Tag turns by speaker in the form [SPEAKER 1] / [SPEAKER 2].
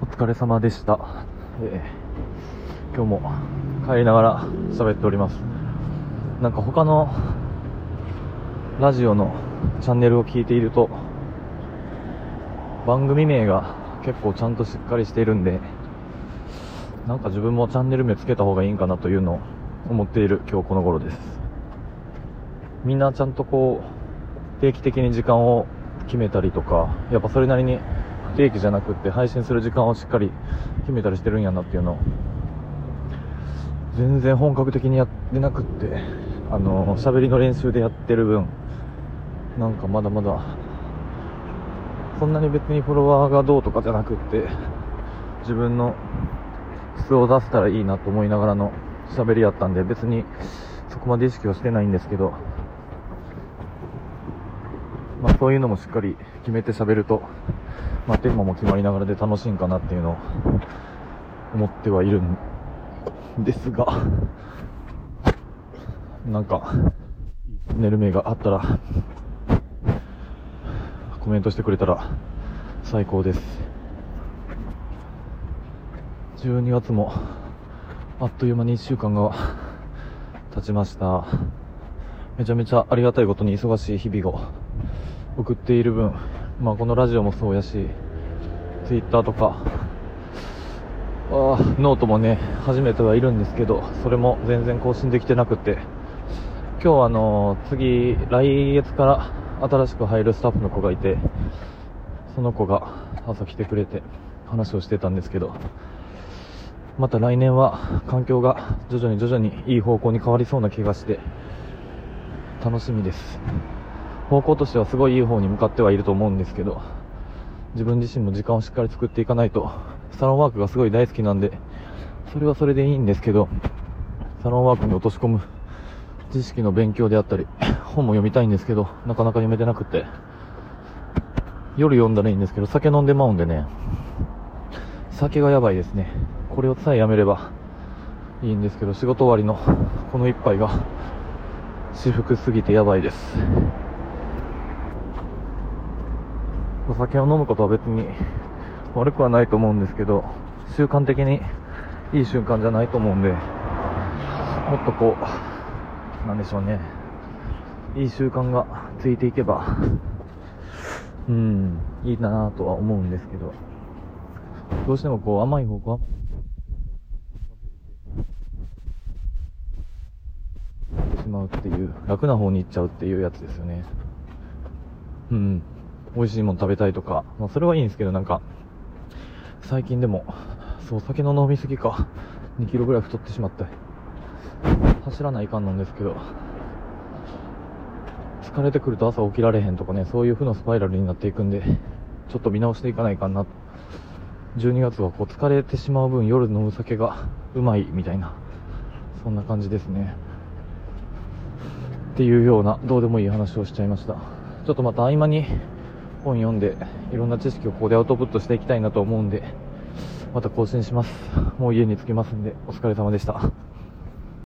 [SPEAKER 1] お疲れ様でした。えー今日も帰りながら喋っております。なんか他のラジオのチャンネルを聞いていると、番組名が結構ちゃんとしっかりしているんで、なんか自分もチャンネル名つけた方がいいんかなというのを思っている今日この頃です。みんなちゃんとこう、定期的に時間を決めたりとか、やっぱそれなりに定期じゃなくって配信する時間をしっかり決めたりしてるんやなっていうのを、全然本格的にやってなくって、あの、喋りの練習でやってる分、なんかまだまだ、そんなに別にフォロワーがどうとかじゃなくって、自分の素を出せたらいいなと思いながらの喋りやったんで、別にそこまで意識はしてないんですけど、まあそういうのもしっかり決めて喋ると、まあテーマも決まりながらで楽しいんかなっていうのを思ってはいるんですが、なんか、寝る目があったら、コメントしてくれたら最高です。12月もあっという間に1週間が経ちました。めちゃめちゃありがたいことに忙しい日々を送っている分、まあこのラジオもそうやし、Twitter とか、あーノートもね、始めてはいるんですけど、それも全然更新できてなくて、今日あのー次、来月から新しく入るスタッフの子がいて、その子が朝来てくれて話をしてたんですけど、また来年は環境が徐々に徐々にいい方向に変わりそうな気がして、楽しみです。方向としてはすごいいい方に向かってはいると思うんですけど、自分自身も時間をしっかり作っていかないと、サロンワークがすごい大好きなんで、それはそれでいいんですけど、サロンワークに落とし込む知識の勉強であったり、本も読みたいんですけど、なかなか読めてなくて、夜読んだらいいんですけど、酒飲んでまうんでね、酒がやばいですね。これをさえやめればいいんですけど、仕事終わりのこの一杯が、私服すぎてやばいです。お酒を飲むことは別に悪くはないと思うんですけど、習慣的にいい習慣じゃないと思うんで、もっとこう、なんでしょうね。いい習慣がついていけば、うん、いいなぁとは思うんですけど、どうしてもこう甘い方向甘いってしまうっていう、楽な方に行っちゃうっていうやつですよね。うん。美味しいもの食べたいとか、まあそれはいいんですけど、なんか、最近でも、そう、酒の飲みすぎか、2キロぐらい太ってしまって、走らないかんなんですけど、疲れてくると朝起きられへんとかね、そういう負のスパイラルになっていくんで、ちょっと見直していかないかなと。12月はこう疲れてしまう分夜飲む酒がうまいみたいな、そんな感じですね。っていうような、どうでもいい話をしちゃいました。ちょっとまた合間に本読んで、いろんな知識をここでアウトプットしていきたいなと思うんで、また更新します。もう家に着きますんで、お疲れ様でした。